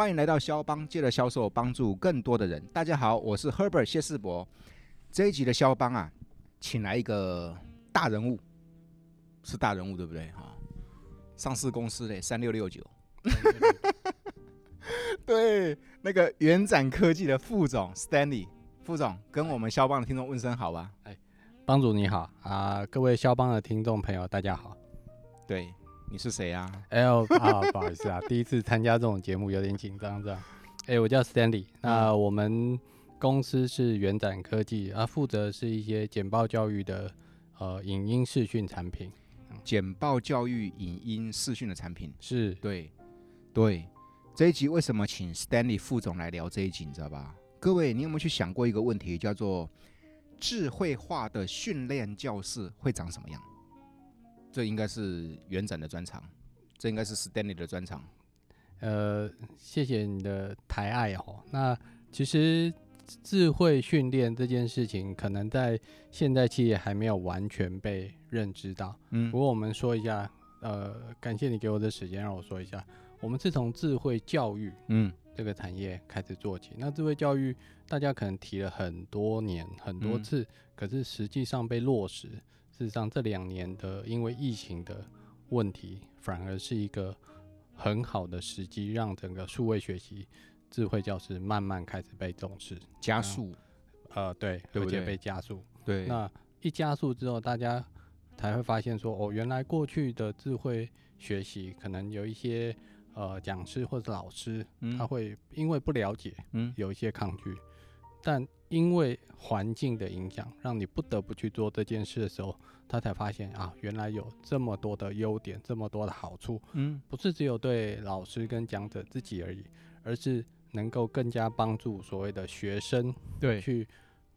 欢迎来到肖邦，借着销售帮助更多的人。大家好，我是 Herbert 谢世博。这一集的肖邦啊，请来一个大人物，是大人物对不对？哈，上市公司的三六六九，对，那个元展科技的副总 Stanley 副总，跟我们肖邦的听众问声好吧？哎，帮主你好啊，各位肖邦的听众朋友大家好。对。你是谁啊？哎呦啊，不好意思啊，第一次参加这种节目有点紧张，这样。哎，我叫 Stanley，那我们公司是元展科技，啊，负责是一些简报教育的呃影音视讯产品。简报教育影音视讯的产品是对对。这一集为什么请 Stanley 副总来聊这一集，你知道吧？各位，你有没有去想过一个问题，叫做智慧化的训练教室会长什么样？这应该是元展的专场，这应该是 Stanley 的专场。呃，谢谢你的抬爱哦。那其实智慧训练这件事情，可能在现在企业还没有完全被认知到。嗯，不过我们说一下，呃，感谢你给我的时间，让我说一下，我们是从智慧教育嗯这个产业开始做起。嗯，那智慧教育大家可能提了很多年很多次，嗯，可是实际上被落实。事实上，这两年的因为疫情的问题，反而是一个很好的时机，让整个数位学习、智慧教室慢慢开始被重视、加速。呃，对，而且被加速。对，那一加速之后，大家才会发现说，哦，原来过去的智慧学习可能有一些呃讲师或者老师，嗯，他会因为不了解，嗯，有一些抗拒。但因为环境的影响，让你不得不去做这件事的时候，他才发现啊，原来有这么多的优点，这么多的好处。嗯，不是只有对老师跟讲者自己而已，而是能够更加帮助所谓的学生，对，去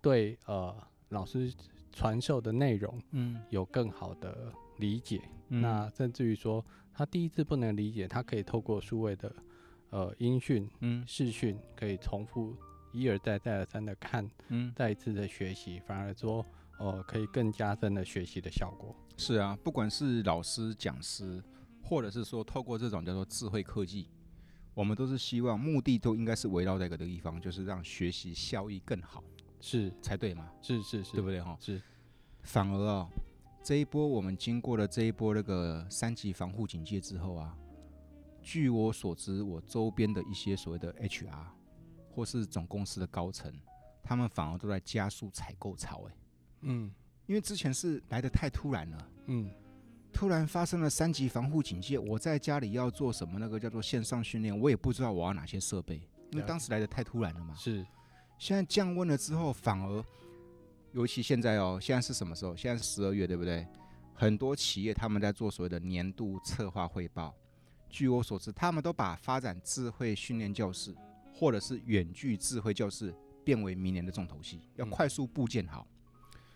对呃老师传授的内容，嗯，有更好的理解。嗯，那甚至于说，他第一次不能理解，他可以透过数位的呃音讯、嗯视讯，可以重复。一而再，再而三的看，嗯，再一次的学习，反而说，呃，可以更加深的学习的效果。是啊，不管是老师、讲师，或者是说透过这种叫做智慧科技，我们都是希望目的都应该是围绕在一个地方，就是让学习效益更好，是才对嘛？是是是，对不对哈？是。反而啊，这一波我们经过了这一波那个三级防护警戒之后啊，据我所知，我周边的一些所谓的 HR。或是总公司的高层，他们反而都在加速采购潮，哎，嗯，因为之前是来的太突然了，嗯，突然发生了三级防护警戒，我在家里要做什么？那个叫做线上训练，我也不知道我要哪些设备，因为当时来的太突然了嘛。是，现在降温了之后，反而，尤其现在哦，现在是什么时候？现在是十二月，对不对？很多企业他们在做所谓的年度策划汇报，据我所知，他们都把发展智慧训练教室。或者是远距智慧教室变为明年的重头戏，要快速部件好。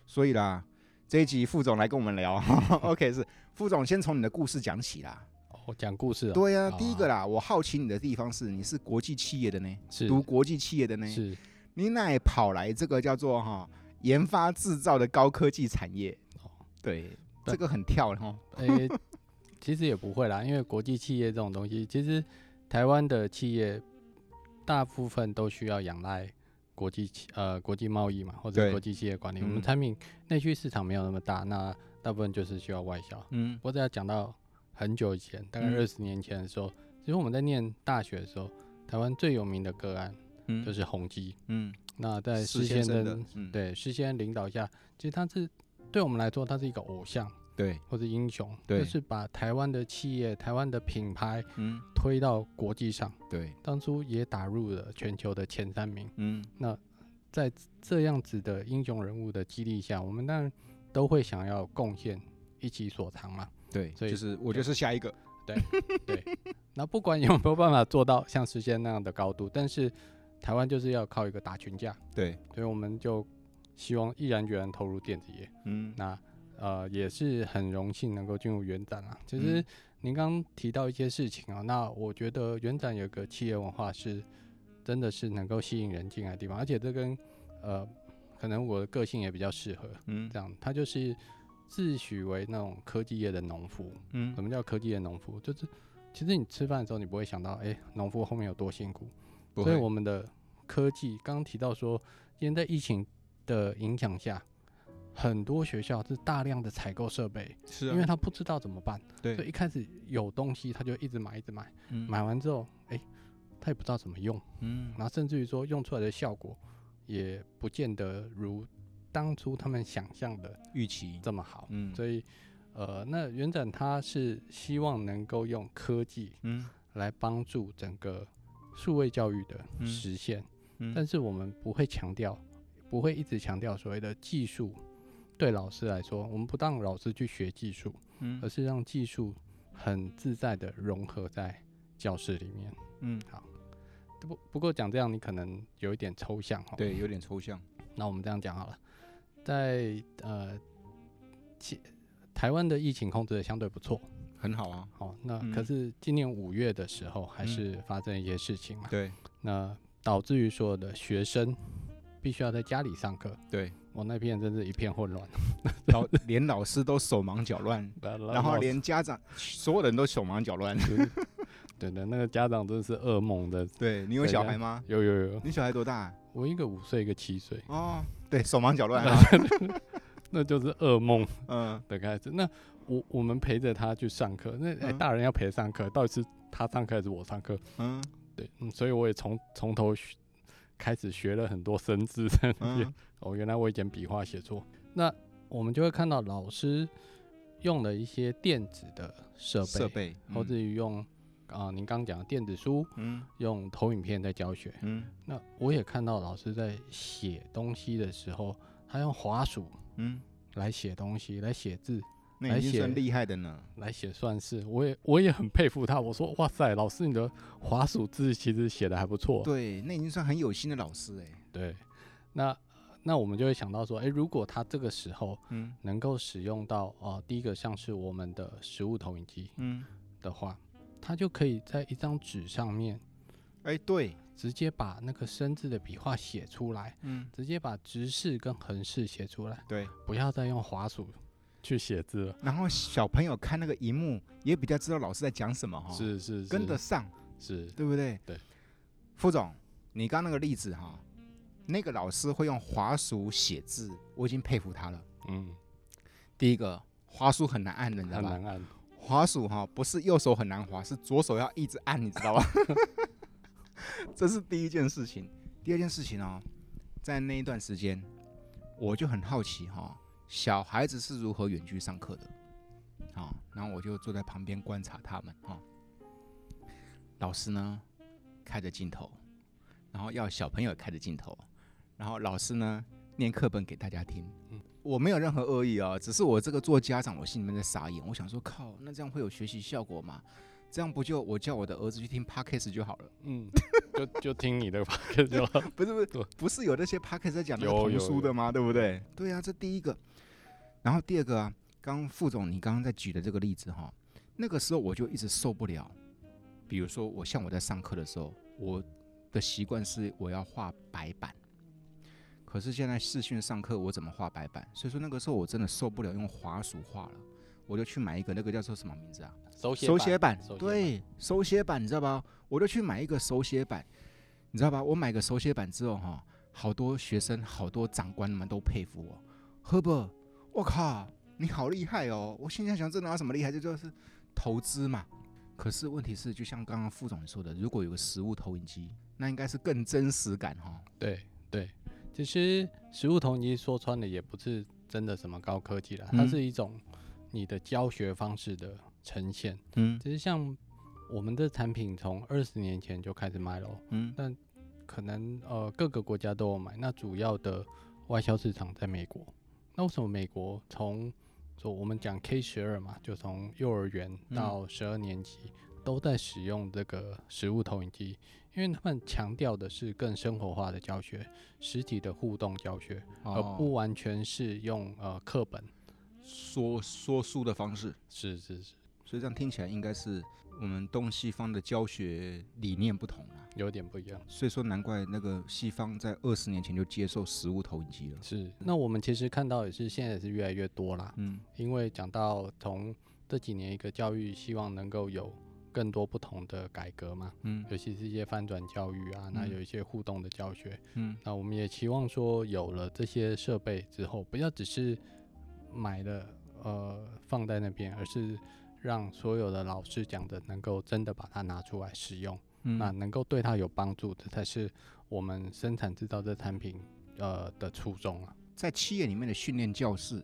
所以啦，这一集副总来跟我们聊，OK，是副总先从你的故事讲起啦。哦，讲故事啊？对呀，第一个啦，我好奇你的地方是，你是国际企业的呢？是读国际企业的呢？是。你哪跑来这个叫做哈研发制造的高科技产业？哦，对，这个很跳哈。诶，其实也不会啦，因为国际企业这种东西，其实台湾的企业。大部分都需要仰赖国际企呃国际贸易嘛，或者国际企业管理。我们产品内需市场没有那么大，那大部分就是需要外销。嗯，我只要讲到很久以前，大概二十年前的时候，其实我们在念大学的时候，台湾最有名的个案就是宏基。嗯，那在施先生的对施先生领导下，其实他是对我们来说，他是一个偶像。对，或者英雄，对，就是把台湾的企业、台湾的品牌，嗯，推到国际上。对，当初也打入了全球的前三名。嗯，那在这样子的英雄人物的激励下，我们当然都会想要贡献一己所长嘛。对，所以就是我就是下一个。对对，那不管有没有办法做到像时间那样的高度，但是台湾就是要靠一个打群架。对，所以我们就希望毅然决然投入电子业。嗯，那。呃，也是很荣幸能够进入元展啊。其实您刚提到一些事情啊，那我觉得元展有个企业文化是，真的是能够吸引人进来的地方，而且这跟呃，可能我的个性也比较适合，嗯，这样，他就是自诩为那种科技业的农夫，嗯，什么叫科技业农夫？就是其实你吃饭的时候，你不会想到，哎、欸，农夫后面有多辛苦。所以我们的科技，刚刚提到说，今天在疫情的影响下，很多学校是大量的采购设备，是啊，因为他不知道怎么办。对。所以一开始有东西，他就一直买，一直买。嗯。买完之后，哎、欸，他也不知道怎么用。嗯。然后甚至于说，用出来的效果，也不见得如当初他们想象的预期这么好。嗯。所以。呃，那元展他是希望能够用科技，嗯，来帮助整个数位教育的实现，嗯，但是我们不会强调，不会一直强调所谓的技术。对老师来说，我们不让老师去学技术，嗯，而是让技术很自在的融合在教室里面，嗯，好。不不过讲这样，你可能有一点抽象哈，对，有点抽象。那我们这样讲好了，在呃，台湾的疫情控制的相对不错，很好啊。好，那可是今年五月的时候，还是发生一些事情嘛？嗯、对，那导致于所有的学生必须要在家里上课。对，我那片真是一片混乱，老连老师都手忙脚乱，然后连家长所有人都手忙脚乱。对的，那个家长真的是噩梦的。对，你有小孩吗？有有有。你小孩多大？我一个五岁，一个七岁。哦，对，手忙脚乱啊。那就是噩梦，嗯的开始。那我我们陪着他去上课，那哎、欸，大人要陪上课，到底是他上课还是我上课？嗯，对，嗯，所以我也从从头开始学了很多生字在那边。哦，原来我以前笔画写错。那我们就会看到老师用了一些电子的设备，设备，或至于用啊，您刚讲的电子书，嗯，用投影片在教学，嗯。那我也看到老师在写东西的时候，他用滑鼠。嗯，来写东西，来写字，那已经算厉害的呢。来写算是，我也我也很佩服他。我说，哇塞，老师你的滑鼠字其实写的还不错。对，那已经算很有心的老师哎。对，那那我们就会想到说，哎、欸，如果他这个时候，嗯，能够使用到哦、呃，第一个像是我们的实物投影机，嗯，的话，他就可以在一张纸上面，哎、欸，对。直接把那个生字的笔画写出来，嗯，直接把直式跟横式写出来，对，不要再用滑鼠去写字了。然后小朋友看那个荧幕也比较知道老师在讲什么哈，是是，是，跟得上，是对不对？对，副总，你刚那个例子哈，那个老师会用滑鼠写字，我已经佩服他了。嗯，第一个滑鼠很难按的，你知道吧？很难按。滑鼠哈不是右手很难滑，是左手要一直按，你知道吧？这是第一件事情，第二件事情哦，在那一段时间，我就很好奇哈、哦，小孩子是如何远距上课的，啊、哦，然后我就坐在旁边观察他们哈、哦。老师呢，开着镜头，然后要小朋友开着镜头，然后老师呢念课本给大家听。嗯，我没有任何恶意啊、哦，只是我这个做家长，我心里面在傻眼，我想说靠，那这样会有学习效果吗？这样不就我叫我的儿子去听 Podcast 就好了？嗯，就就听你的 Podcast 就好。不是不是不是有那些 Podcast 在讲那个童书的吗？对不对？对啊，这第一个。然后第二个啊，刚副总你刚刚在举的这个例子哈，那个时候我就一直受不了。比如说我像我在上课的时候，我的习惯是我要画白板，可是现在视讯上课我怎么画白板？所以说那个时候我真的受不了用滑鼠画了，我就去买一个那个叫做什么名字啊？手写手写板，对，手写板，你知道吧？我就去买一个手写板，你知道吧？我买个手写板之后，哈，好多学生、好多长官们都佩服我。赫伯，我靠，你好厉害哦！我现在想，这哪有什么厉害？这就是投资嘛。可是问题是，就像刚刚副总说的，如果有个实物投影机，那应该是更真实感哈。对对，其实实物投影机说穿了也不是真的什么高科技了，它是一种你的教学方式的。呈现，嗯，其实像我们的产品从二十年前就开始卖了，嗯，但可能呃各个国家都有买，那主要的外销市场在美国。那为什么美国从就我们讲 K 十二嘛，就从幼儿园到十二年级都在使用这个实物投影机？因为他们强调的是更生活化的教学，实体的互动教学，而不完全是用呃课本说说书的方式。是是是。所以这样听起来应该是我们东西方的教学理念不同啊，有点不一样。所以说难怪那个西方在二十年前就接受实物投影机了。是，那我们其实看到也是现在也是越来越多啦。嗯，因为讲到从这几年一个教育希望能够有更多不同的改革嘛，嗯，尤其是一些翻转教育啊，那有一些互动的教学，嗯，那我们也期望说，有了这些设备之后，不要只是买了呃放在那边，而是让所有的老师讲的能够真的把它拿出来使用，嗯，那能够对他有帮助，这才是我们生产制造这产品呃的初衷啊。在企业里面的训练教室，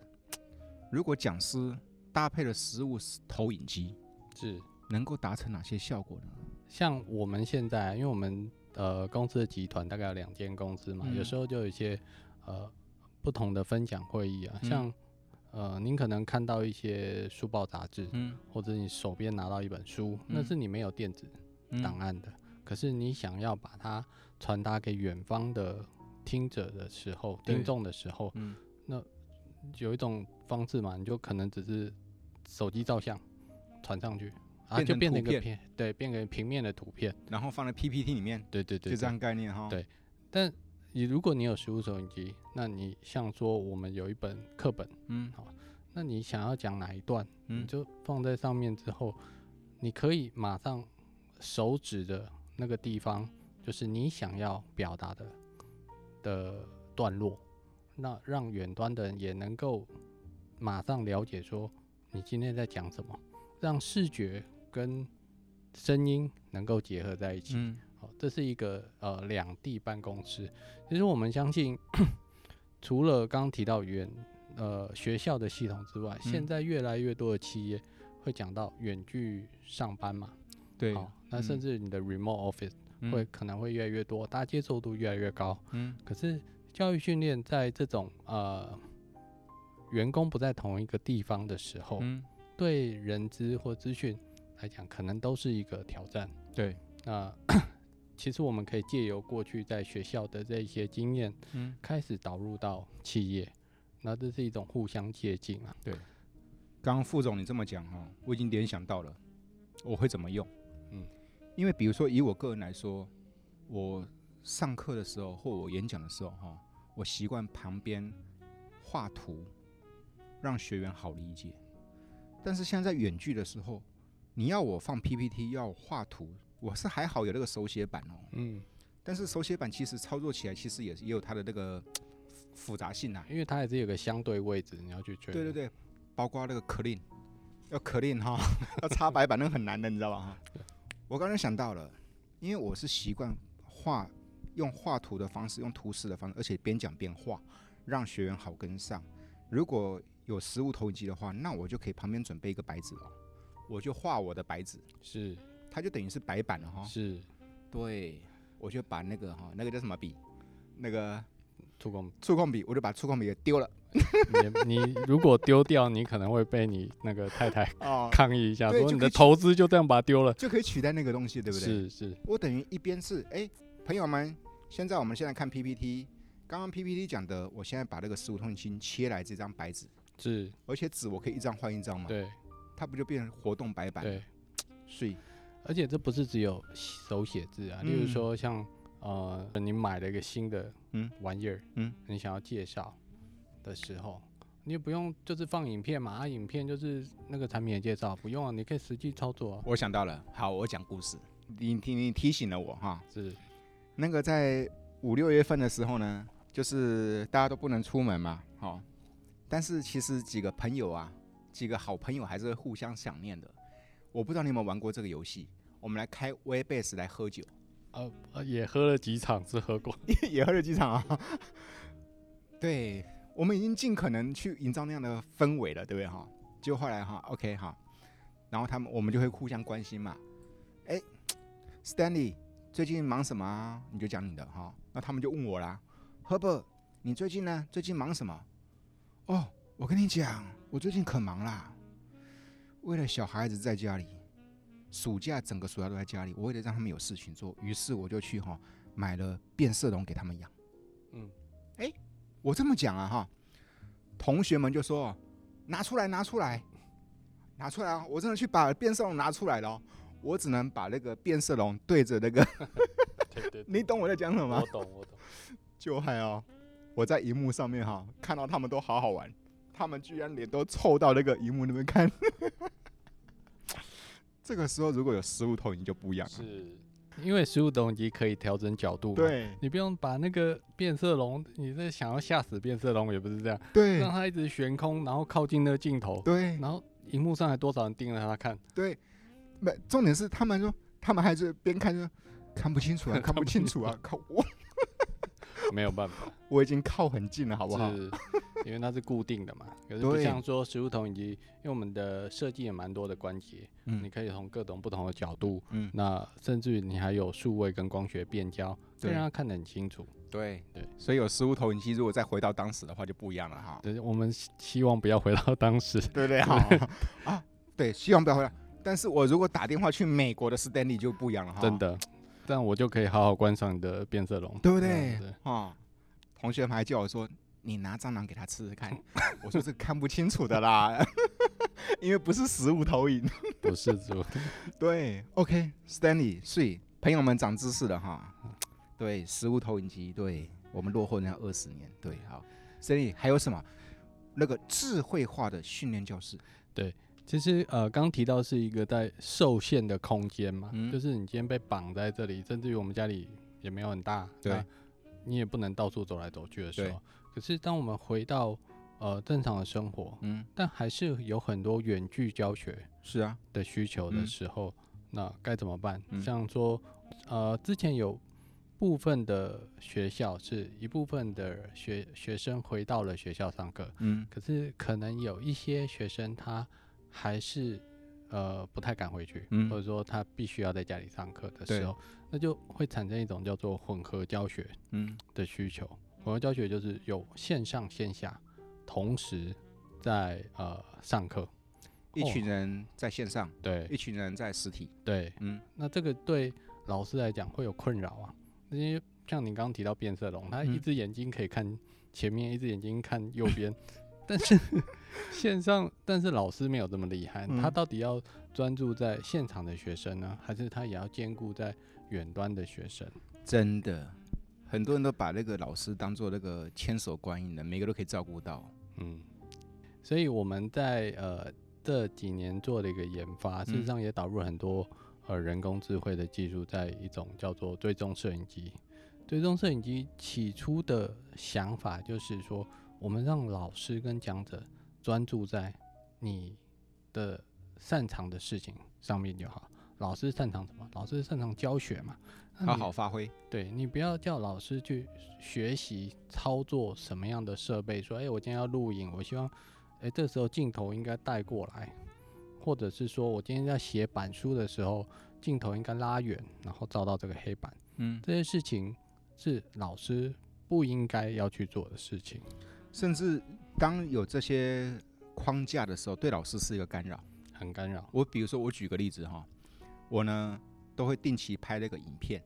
如果讲师搭配了实物投影机，是。能够达成哪些效果呢？像我们现在，因为我们呃公司的集团大概有两间公司嘛，嗯、有时候就有一些呃不同的分享会议啊，嗯、像呃您可能看到一些书报杂志，嗯，或者你手边拿到一本书，嗯、那是你没有电子档案的，嗯、可是你想要把它传达给远方的听者的时候，听众的时候，嗯，那有一种方式嘛，你就可能只是手机照相传上去。啊，就变成一个片，对，变成平面的图片，然后放在 PPT 里面，对对对，就这样概念哈。对，但你如果你有实物收音机，那你像说我们有一本课本，嗯，好，那你想要讲哪一段，嗯，你就放在上面之后，你可以马上手指的那个地方，就是你想要表达的的段落，那让远端的人也能够马上了解说你今天在讲什么，让视觉。跟声音能够结合在一起，这是一个呃两地办公室。其实我们相信，除了刚刚提到远呃学校的系统之外，嗯、现在越来越多的企业会讲到远距上班嘛，对，好，那甚至你的 remote office 会可能会越来越多，大家接受度越来越高，嗯，可是教育训练在这种呃员工不在同一个地方的时候，嗯，对人资或资讯。来讲，可能都是一个挑战。对，那其实我们可以借由过去在学校的这些经验，嗯，开始导入到企业，那这是一种互相接近啊。对，刚刚副总你这么讲哈，我已经联想到了，我会怎么用？嗯，因为比如说以我个人来说，我上课的时候或我演讲的时候哈，我习惯旁边画图，让学员好理解。但是现在在远距的时候，你要我放 PPT，要画图，我是还好有那个手写板哦。嗯。但是手写板其实操作起来，其实也也有它的那个复杂性啊。因为它还是有个相对位置，你要去确认。对对对，包括那个 clean，要 clean 哈，要擦白板，那个很难的，你知道吧？哈。我刚才想到了，因为我是习惯画，用画图的方式，用图示的方式，而且边讲边画，让学员好跟上。如果有实物投影机的话，那我就可以旁边准备一个白纸哦。我就画我的白纸，是，它就等于是白板了哈。是，对，我就把那个哈，那个叫什么笔，那个触控。触控笔，我就把触控笔给丢了。你你如果丢掉，你可能会被你那个太太 抗议一下，说你的投资就这样把它丢了，就可以取代那个东西，对不对？是是，我等于一边是哎、欸，朋友们，现在我们现在看 PPT，刚刚 PPT 讲的，我现在把那个实物投影机切来这张白纸，是，而且纸我可以一张换一张嘛，对。它不就变成活动白板？对，所以，而且这不是只有手写字啊，嗯、例如说像呃，你买了一个新的嗯玩意儿，嗯，你想要介绍的时候，你也不用就是放影片嘛，啊，影片就是那个产品的介绍，不用啊，你可以实际操作啊。我想到了，好，我讲故事，你提你提醒了我哈，是那个在五六月份的时候呢，就是大家都不能出门嘛，好，但是其实几个朋友啊。几个好朋友还是会互相想念的。我不知道你有没有玩过这个游戏？我们来开 Webex 来喝酒。呃，也喝了几场，是喝过，也喝了几场啊。对，我们已经尽可能去营造那样的氛围了，对不对哈？就后来哈，OK 哈，然后他们我们就会互相关心嘛。哎，Stanley 最近忙什么啊？你就讲你的哈。那他们就问我啦，Herbert 你最近呢？最近忙什么？哦，我跟你讲。我最近可忙啦，为了小孩子在家里，暑假整个暑假都在家里，我为了让他们有事情做，于是我就去哈买了变色龙给他们养。嗯，哎，我这么讲啊哈，同学们就说拿出来拿出来拿出来啊！我真的去把变色龙拿出来了，我只能把那个变色龙对着那个，对对，你懂我在讲什么吗？我懂我懂，就还哦，我在荧幕上面哈看到他们都好好玩。他们居然脸都凑到那个荧幕那边看，这个时候如果有实物投影就不一样了，是。因为实物投影机可以调整角度，对，你不用把那个变色龙，你这想要吓死变色龙也不是这样，对，让它一直悬空，然后靠近那个镜头，对，然后荧幕上还多少人盯着它看，对，没，重点是他们说，他们还是边看就看不清楚啊，看不清楚啊，靠我。没有办法，我已经靠很近了，好不好？是，因为它是固定的嘛。可是不像说实物投影机，因为我们的设计也蛮多的关节，嗯，你可以从各种不同的角度，嗯，那甚至于你还有数位跟光学变焦，对，让它看得很清楚。对对，所以有实物投影机，如果再回到当时的话，就不一样了哈。对，我们希望不要回到 当时，对不对好 啊，对，希望不要回来。但是我如果打电话去美国的 Stanley 就不一样了哈，真的。这样我就可以好好观赏你的变色龙，对不对？啊，同学们还叫我说：“你拿蟑螂给他吃吃看。”我说：“这看不清楚的啦，因为不是实物投影，不是猪。”对，OK，Stanley，所以朋友们长知识了哈。对，实物投影机，对我们落后人家二十年。对，好，Stanley 还有什么？那个智慧化的训练教室，对。其实呃，刚提到是一个在受限的空间嘛，嗯、就是你今天被绑在这里，甚至于我们家里也没有很大，对，你也不能到处走来走去的时候。可是当我们回到呃正常的生活，嗯，但还是有很多远距教学是啊的需求的时候，那该怎么办？嗯、像说呃，之前有部分的学校是一部分的学学生回到了学校上课，嗯，可是可能有一些学生他。还是呃不太敢回去，嗯、或者说他必须要在家里上课的时候，那就会产生一种叫做混合教学嗯的需求。嗯、混合教学就是有线上线下同时在呃上课，一群人在线上，对，一群人在实体，对，嗯，那这个对老师来讲会有困扰啊，因为像你刚刚提到变色龙，他一只眼睛可以看前面，嗯、一只眼睛看右边。但是线上，但是老师没有这么厉害，嗯、他到底要专注在现场的学生呢，还是他也要兼顾在远端的学生？真的，很多人都把那个老师当做那个千手观音的，每个都可以照顾到。嗯，所以我们在呃这几年做的一个研发，事实上也导入了很多呃人工智慧的技术，在一种叫做追踪摄影机。追踪摄影机起初的想法就是说。我们让老师跟讲者专注在你的擅长的事情上面就好。老师擅长什么？老师擅长教学嘛，好好发挥。对，你不要叫老师去学习操作什么样的设备，说，哎，我今天要录影，我希望，哎，这时候镜头应该带过来，或者是说我今天在写板书的时候，镜头应该拉远，然后照到这个黑板。嗯，这些事情是老师不应该要去做的事情。甚至当有这些框架的时候，对老师是一个干扰，很干扰。我比如说，我举个例子哈，我呢都会定期拍那个影片，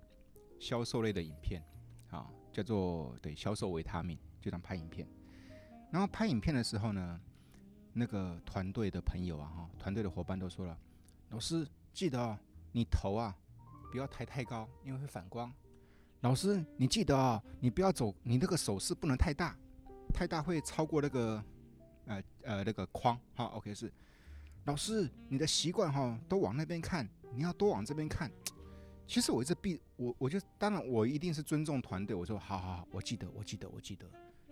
销售类的影片，啊，叫做对销售维他命，就当拍影片。然后拍影片的时候呢，那个团队的朋友啊，哈，团队的伙伴都说了，老师记得哦，你头啊不要抬太高，因为会反光。老师你记得哦，你不要走，你那个手势不能太大。太大会超过那个，呃呃那个框哈。OK 是，老师你的习惯哈，都往那边看，你要多往这边看。其实我一直必我我就当然我一定是尊重团队，我说好好好，我记得我记得我记得。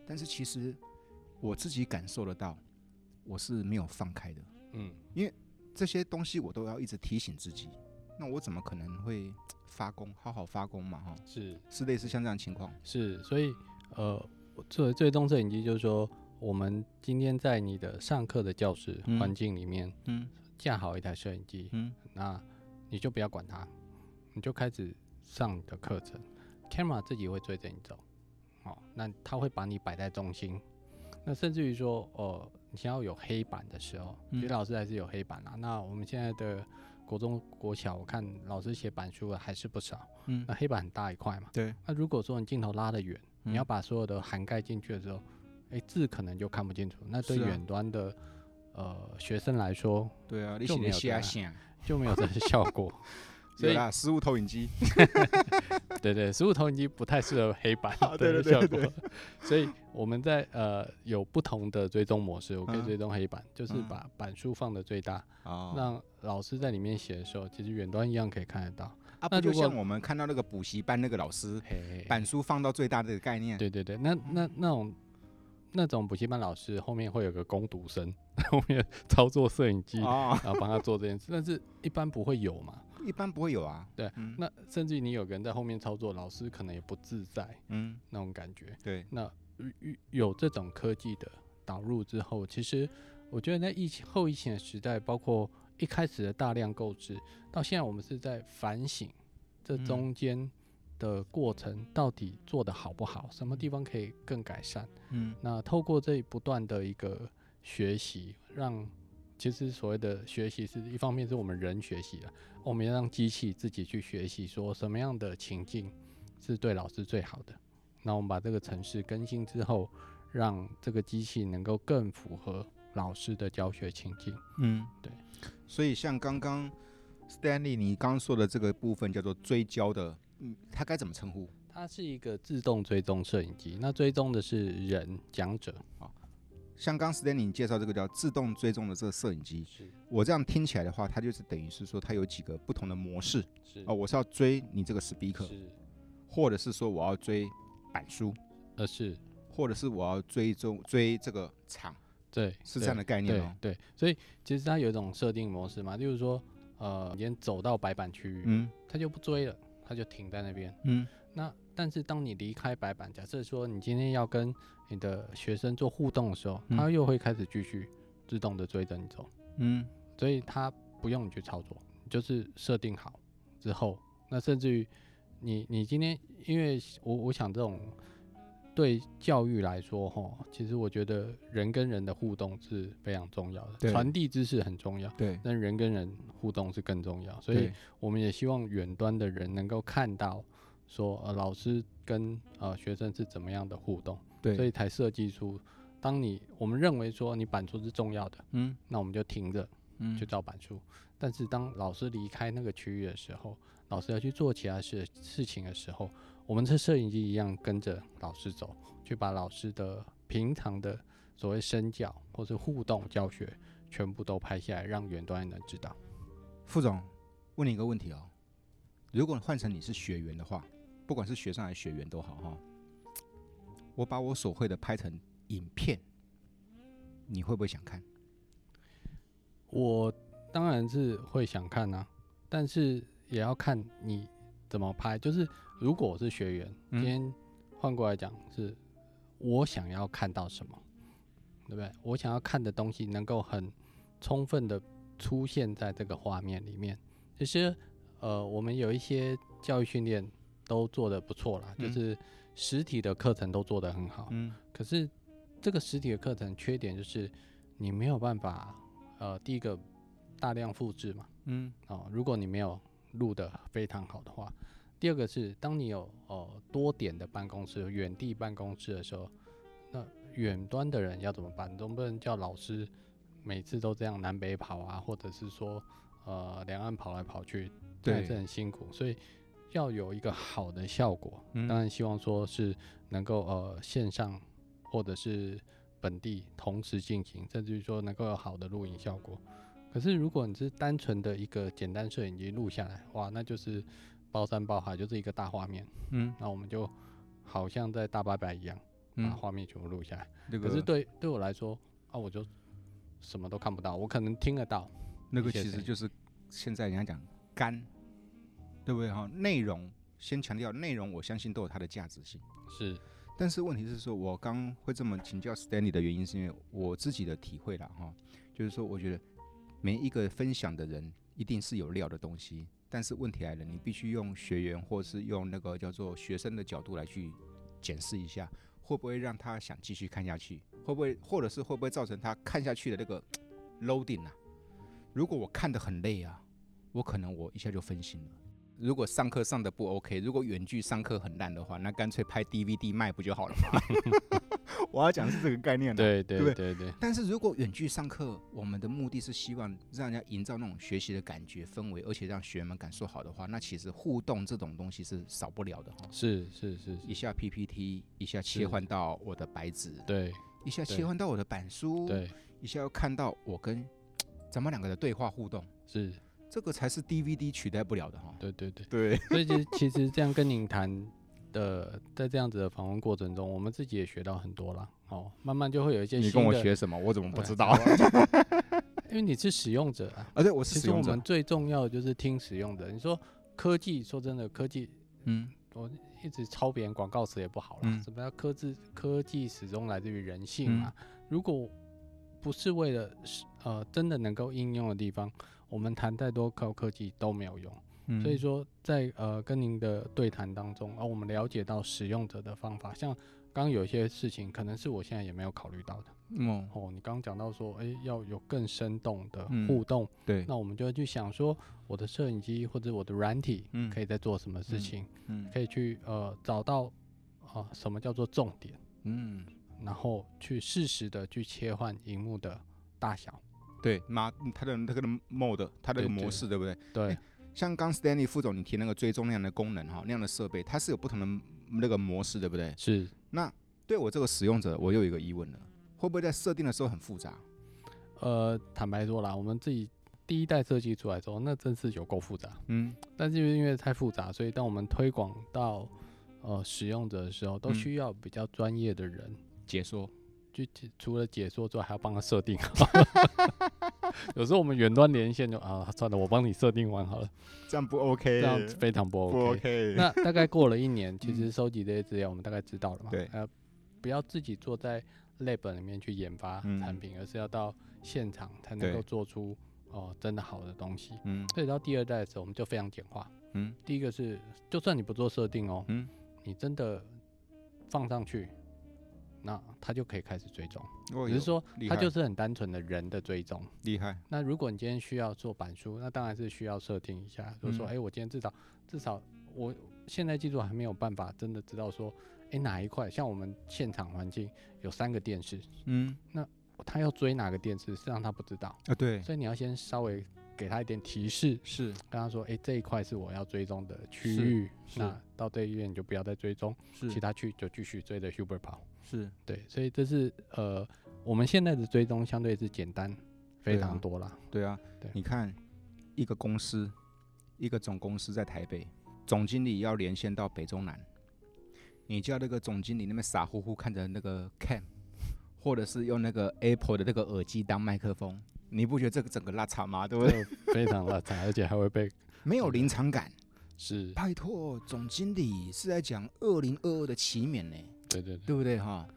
但是其实我自己感受得到，我是没有放开的，嗯，因为这些东西我都要一直提醒自己，那我怎么可能会发功好好发功嘛哈？是是类似像这样情况，是所以呃。作为追踪摄影机，就是说，我们今天在你的上课的教室环境里面，嗯，架好一台摄影机，嗯，那你就不要管它，你就开始上你的课程，camera 自己会追着你走，哦，那它会把你摆在中心，那甚至于说，哦，你想要有黑板的时候，其实老师还是有黑板啊，那我们现在的国中、国小，我看老师写板书的还是不少，嗯，那黑板很大一块嘛，对，那如果说你镜头拉得远。你要把所有的涵盖进去的时候，字可能就看不清楚。那对远端的、啊、呃学生来说，对啊，就没有这个，就没有这个效果。所以啦，实物投影机。对对，实物投影机不太适合黑板的效果，所以我们在呃有不同的追踪模式，我可以追踪黑板，就是把板数放的最大，让老师在里面写的时候，其实远端一样可以看得到。啊，不就像我们看到那个补习班那个老师，板书放到最大的概念。对对对，那那那种那种补习班老师后面会有个工读生，后面操作摄影机，然后帮他做这件事，但是一般不会有嘛。一般不会有啊，对，嗯、那甚至于你有个人在后面操作，老师可能也不自在，嗯，那种感觉，对，那有这种科技的导入之后，其实我觉得在疫情后疫情的时代，包括一开始的大量购置，到现在我们是在反省这中间的过程到底做得好不好，什么地方可以更改善，嗯，那透过这不断的一个学习，让其实所谓的学习是一方面是我们人学习的。我们要让机器自己去学习，说什么样的情境是对老师最好的。那我们把这个程式更新之后，让这个机器能够更符合老师的教学情境。嗯，对。所以像刚刚 Stanley 你刚刚说的这个部分叫做追焦的，嗯，它该怎么称呼？它是一个自动追踪摄影机，那追踪的是人讲者啊。像刚 Stanley 介绍这个叫自动追踪的这个摄影机，是我这样听起来的话，它就是等于是说它有几个不同的模式。是啊、哦，我是要追你这个 speaker，是或者是说我要追板书，呃是，或者是我要追踪追这个场，对，是这样的概念哦。对，对，所以其实它有一种设定模式嘛，就是说，呃，你先走到白板区域，嗯，它就不追了，它就停在那边，嗯。那但是当你离开白板，假设说你今天要跟你的学生做互动的时候，嗯、他又会开始继续自动的追着你走，嗯，所以它不用你去操作，就是设定好之后，那甚至于你你今天，因为我我想这种对教育来说哈，其实我觉得人跟人的互动是非常重要的，传递知识很重要，对，但人跟人互动是更重要，所以我们也希望远端的人能够看到。说呃，老师跟呃学生是怎么样的互动？对，所以才设计出，当你我们认为说你板书是重要的，嗯，那我们就停着，嗯，就照板书。但是当老师离开那个区域的时候，老师要去做其他事事情的时候，我们这摄影机一样跟着老师走，去把老师的平常的所谓身教或是互动教学全部都拍下来，让远端也能知道。副总，问你一个问题哦，如果换成你是学员的话。不管是学生还是学员都好哈，我把我所会的拍成影片，你会不会想看？我当然是会想看啊，但是也要看你怎么拍。就是如果我是学员，今天换过来讲，是我想要看到什么，对不对？我想要看的东西能够很充分的出现在这个画面里面。其实，呃，我们有一些教育训练。都做得不错啦，就是实体的课程都做得很好。嗯，可是这个实体的课程缺点就是你没有办法，呃，第一个大量复制嘛。嗯，哦，如果你没有录得非常好的话，第二个是当你有呃多点的办公室、远地办公室的时候，那远端的人要怎么办？总不能叫老师每次都这样南北跑啊，或者是说呃两岸跑来跑去，对，还是很辛苦，所以。要有一个好的效果，当然希望说是能够呃线上或者是本地同时进行，甚至于说能够有好的录影效果。可是如果你是单纯的一个简单摄影机录下来，哇，那就是包山包海，就是一个大画面。嗯，那我们就好像在大拜拜一样，把画面全部录下来。嗯，可是对对我来说啊，我就什么都看不到，我可能听得到。那个其实就是现在人家讲干。对不对哈？内容先强调内容，我相信都有它的价值性。是，但是问题是说，我刚会这么请教 Stanley 的原因，是因为我自己的体会了哈，就是说，我觉得每一个分享的人一定是有料的东西，但是问题来了，你必须用学员或是用那个叫做学生的角度来去检视一下，会不会让他想继续看下去，会不会，或者是会不会造成他看下去的那个 loading 啊？如果我看得很累啊，我可能我一下就分心了。如果上课上的不 OK，如果远距上课很烂的话，那干脆拍 DVD 卖不就好了吗？我要讲的是这个概念。对对对对对。但是如果远距上课，我们的目的是希望让人家营造那种学习的感觉氛围，而且让学员们感受好的话，那其实互动这种东西是少不了的哈。是是是，一下 PPT，一下切换到我的白纸，对，一下切换到我的板书，对，一下又看到我跟 咱们两个的对话互动，是这个才是 DVD 取代不了的哈。对对对对，所以其实其实这样跟您谈。的在这样子的访问过程中，我们自己也学到很多了。哦，慢慢就会有一些。你跟我学什么？我怎么不知道？因为你是使用者啊。啊，对，我是使用者。其实我们最重要的就是听使用者。你说科技，说真的，科技，嗯，我一直抄别人广告词也不好了。嗯。什么叫科技？科技始终来自于人性嘛。嗯。如果不是为了呃真的能够应用的地方，我们谈再多高科技都没有用。所以说在，呃跟您的对谈当中，啊、呃，我们了解到使用者的方法，像刚刚有一些事情，可能是我现在也没有考虑到的。嗯，哦，你刚刚讲到说，哎、欸，要有更生动的互动，嗯、对，那我们就会去想说，我的摄影机或者我的软体，嗯，可以在做什么事情，嗯，嗯可以去呃找到啊、呃、什么叫做重点，嗯，然后去适时的去切换荧幕的大小，对，嘛，它的那个 mode，它的模式，对，不对？对。欸像刚 Stanley 副总你提那个追踪那样的功能哈，那样的设备，它是有不同的那个模式，对不对？是。那对我这个使用者，我又有一个疑问了，会不会在设定的时候很复杂？呃，坦白说啦，我们自己第一代设计出来之后，那真是有够复杂。嗯。但是因为太复杂，所以当我们推广到呃使用者的时候，都需要比较专业的人、嗯、解说。就除了解说之外，还要帮他设定。有时候我们远端连线就啊，算了，我帮你设定完好了。这样不 OK？这样非常不 OK。不 OK。那大概过了一年，其实收集这些资料，我们大概知道了嘛？对。呃，不要自己坐在 lab 里面去研发产品，而是要到现场才能够做出哦真的好的东西。嗯。所以到第二代的时候，我们就非常简化。嗯。第一个是，就算你不做设定哦，嗯，你真的放上去。那他就可以开始追踪，只是说他就是很单纯的人的追踪，厉害。那如果你今天需要做板书，那当然是需要设定一下，就是说，哎，我今天至少至少我现在技术还没有办法真的知道说，哎，哪一块像我们现场环境有三个电视，嗯，那他要追哪个电视，实际上他不知道啊，对，所以你要先稍微给他一点提示，是。跟他说，哎，这一块是我要追踪的区域，那到这一边你就不要再追踪，其他区就继续追着 Huber 跑。是对，所以这是呃，我们现在的追踪相对是简单非常多了。对啊，对，你看一个公司，一个总公司在台北，总经理要连线到北中南，你叫那个总经理那边傻乎乎看着那个 cam，或者是用那个 Apple 的那个耳机当麦克风，你不觉得这个整个拉差吗？对不对？非常拉差，而且还会被 没有临场感。是，拜托，总经理是在讲二零二二的起免呢。对对对，对不对哈？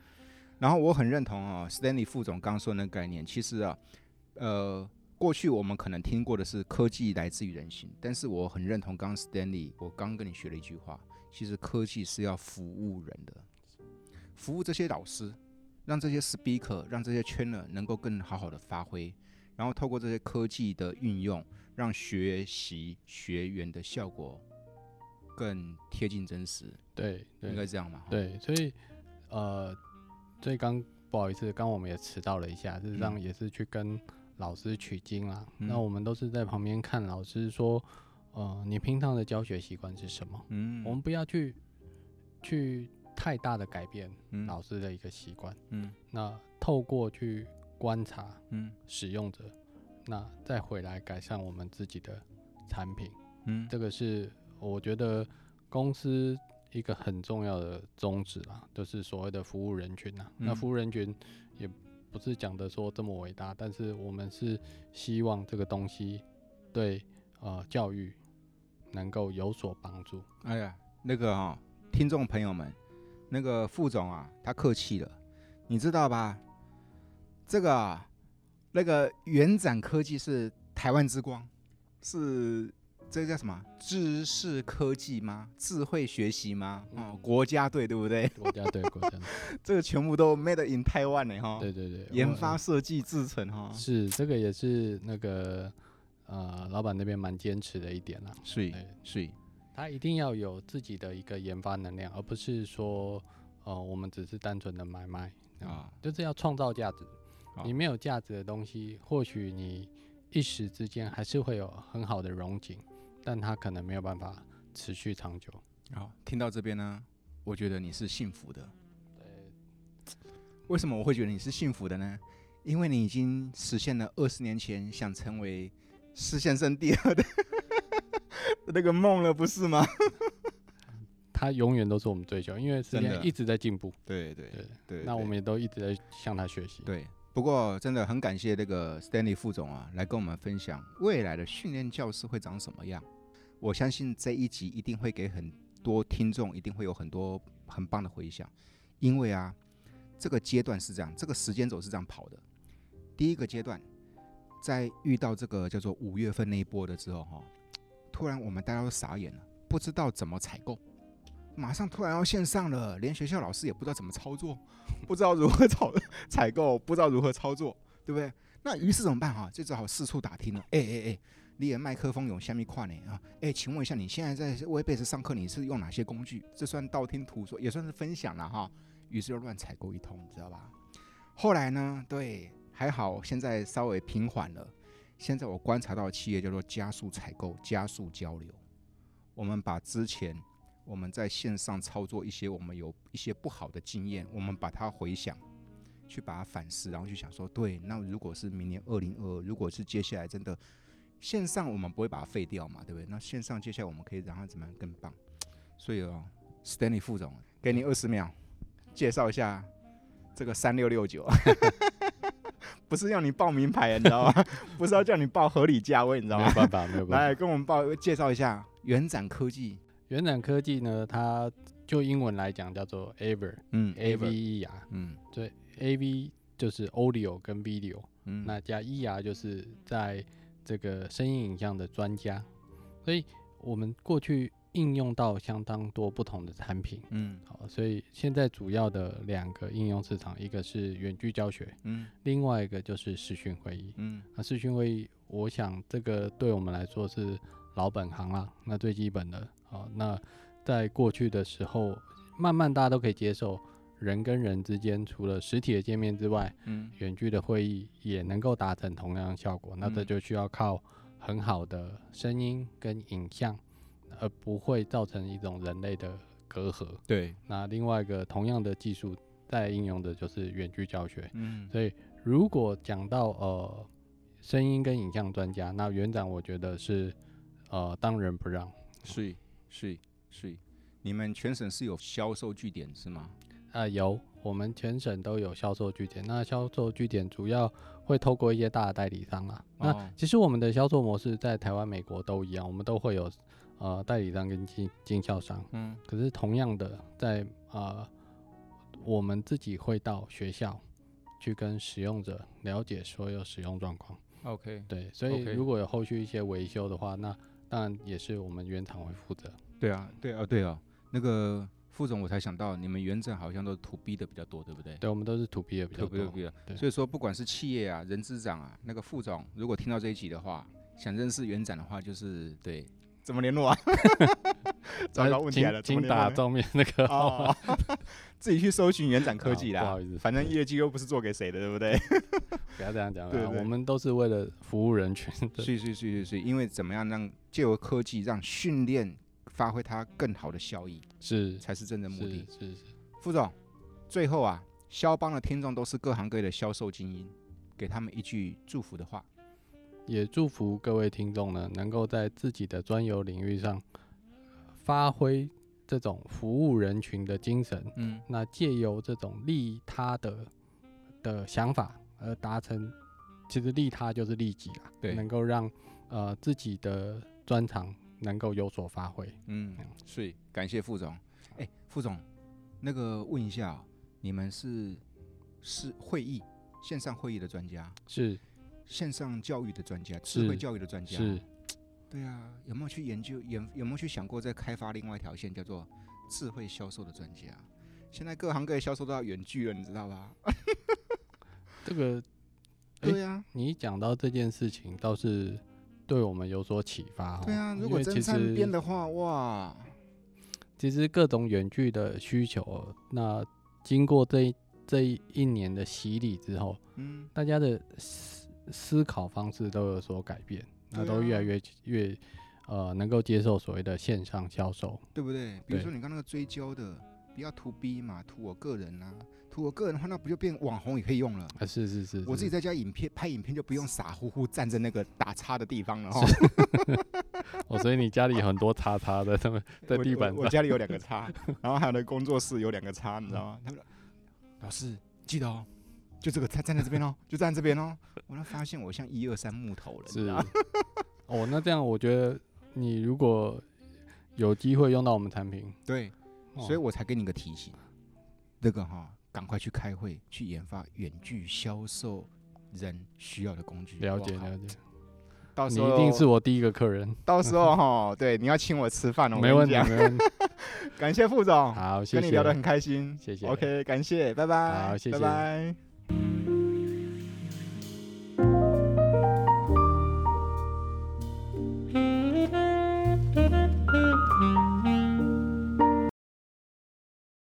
然后我很认同啊，Stanley 副总刚刚说的那个概念。其实啊，呃，过去我们可能听过的是科技来自于人性，但是我很认同刚刚 Stanley，我刚跟你学了一句话，其实科技是要服务人的，服务这些老师，让这些 speaker，让这些 trainer 能够更好好的发挥，然后透过这些科技的运用，让学习学员的效果更贴近真实。对，对，应该这样嘛？对，所以。呃，所以刚不好意思，刚我们也迟到了一下，事实上也是去跟老师取经啦。嗯、那我们都是在旁边看老师说，呃，你平常的教学习惯是什么？嗯，我们不要去去太大的改变老师的一个习惯。嗯，那透过去观察，嗯，使用者，那再回来改善我们自己的产品。嗯，这个是我觉得公司。一个很重要的宗旨啦，就是所谓的服务人群呐。嗯、那服务人群也不是讲的说这么伟大，但是我们是希望这个东西对呃教育能够有所帮助。哎呀，那个啊、哦，听众朋友们，那个副总啊，他客气了，你知道吧？这个啊，那个元展科技是台湾之光，是。这个叫什么？知识科技吗？智慧学习吗？哦、嗯，国家队对不对？国家队，国家队，这个全部都 made in Taiwan 呢哈。对对对，研发设计制成哈。是，这个也是那个呃，老板那边蛮坚持的一点啦。是，是，他一定要有自己的一个研发能量，而不是说呃，我们只是单纯的买卖啊，就是要创造价值。你没有价值的东西，或许你一时之间还是会有很好的融景，但他可能没有办法持续长久。好，听到这边呢，我觉得你是幸福的。对，为什么我会觉得你是幸福的呢？因为你已经实现了二十年前想成为施先生第二的 那个梦了，不是吗？他永远都是我们追求，因为时间一直在进步。对对对对，那我们也都一直在向他学习。对。不过，真的很感谢那个 Stanley 副总啊，来跟我们分享未来的训练教室会长什么样。我相信这一集一定会给很多听众，一定会有很多很棒的回响。因为啊，这个阶段是这样，这个时间轴是这样跑的。第一个阶段，在遇到这个叫做五月份那一波的时候，哈，突然我们大家都傻眼了，不知道怎么采购。马上突然要线上了，连学校老师也不知道怎么操作，不知道如何采采购，不知道如何操作，对不对？那于是怎么办哈？就只好四处打听了。哎哎哎，你的麦克风有虾米款呢啊？哎，请问一下，你现在在 Webex 上课，你是用哪些工具？这算道听途说，也算是分享了哈。于是就乱采购一通，你知道吧？后来呢，对，还好，现在稍微平缓了。现在我观察到企业叫做加速采购、加速交流。我们把之前我们在线上操作一些，我们有一些不好的经验，我们把它回想，去把它反思，然后去想说，对，那如果是明年二零二二，如果是接下来真的线上，我们不会把它废掉嘛，对不对？那线上接下来我们可以让它怎么样更棒？所以哦，Stanley 副总，给你二十秒，介绍一下这个三六六九，不是要你报名牌，你知道吗？不是要叫你报合理价位，你知道吗？没有办法，没有办法。来跟我们报介绍一下元展科技。元展科技呢，它就英文来讲叫做 AVER，嗯，A V E R，嗯，对，A V 就是 Audio 跟 Video，嗯，那加 E R 就是在这个声音影像的专家，所以我们过去应用到相当多不同的产品，嗯，好，所以现在主要的两个应用市场，一个是远距教学，嗯，另外一个就是视讯会议，嗯，那视讯会议，我想这个对我们来说是老本行啦，那最基本的。好，那在过去的时候，慢慢大家都可以接受人跟人之间除了实体的见面之外，嗯，远距的会议也能够达成同样的效果。那这就需要靠很好的声音跟影像，而不会造成一种人类的隔阂。对。那另外一个同样的技术在应用的就是远距教学。嗯。所以如果讲到呃声音跟影像专家，那园长我觉得是呃当仁不让。是。是是，你们全省是有销售据点是吗？啊、呃，有，我们全省都有销售据点。那销售据点主要会透过一些大的代理商啊。哦、那其实我们的销售模式在台湾、美国都一样，我们都会有呃代理商跟经经销商。嗯。可是同样的，在呃我们自己会到学校去跟使用者了解所有使用状况。OK。对，所以如果有后续一些维修的话，那当然也是我们原厂会负责。对啊，对啊，对啊。那个副总，我才想到，你们元长好像都是 to B 的比较多，对不对？对，我们都是 to B 的比较多。to B 的，对。所以说，不管是企业啊、人资长啊，那个副总，如果听到这一集的话，想认识元展的话，就是对，怎么联络啊？找到问题了，请打照面那个、哦，自己去搜寻元展科技啦。不好意思，反正业绩又不是做给谁的，对不对？不要这样讲，对，我们都是为了服务人群。是是是是是，因为怎么样让借由科技让训练发挥它更好的效益，是才是真正目的。是是，是。副总，最后啊，肖邦的听众都是各行各业的销售精英，给他们一句祝福的话。也祝福各位听众呢，能够在自己的专有领域上。发挥这种服务人群的精神，嗯，那借由这种利他的的想法而达成，其实利他就是利己啦，对，能够让呃自己的专长能够有所发挥，嗯，所以感谢副总，哎、欸，副总，那个问一下，你们是是会议线上会议的专家，是线上教育的专家，智慧教育的专家，是。对啊，有没有去研究？有有没有去想过再开发另外一条线，叫做智慧销售的专家？现在各行各业销售都要远距了，你知道吧？这个，对呀、啊，你讲到这件事情，倒是对我们有所启发。对啊，如果真变的话，哇，其实各种远距的需求，那经过这一这一年的洗礼之后，嗯，大家的思思考方式都有所改变，那都越来越越呃能够接受所谓的线上销售，对不对？比如说你刚那个追焦的，不要 to B 嘛，to 我个人啊。我个人的话，那不就变网红也可以用了？啊，是是是，是，我自己在家影片拍影片就不用傻乎乎站在那个打叉的地方了哈。哦，所以你家里很多叉叉的，他们 在地板上。我，我，我家里有两个叉，然后还有那工作室有两个叉，你知道吗？他们老师记得哦，就这个站站在这边哦，就站这边哦。我才发现我像一二三木头了。是啊。哦，那这样我觉得你如果有机会用到我们产品，对，所以我才给你个提醒，这个哈。赶快去开会，去研发远距销售人需要的工具。了解了解，到时候你一定是我第一个客人。到时候 哈，对，你要请我吃饭哦。没问题，没问题。感谢副总，好，谢谢。跟你聊得很开心，谢谢。OK，感谢，拜拜。好，谢谢，拜拜。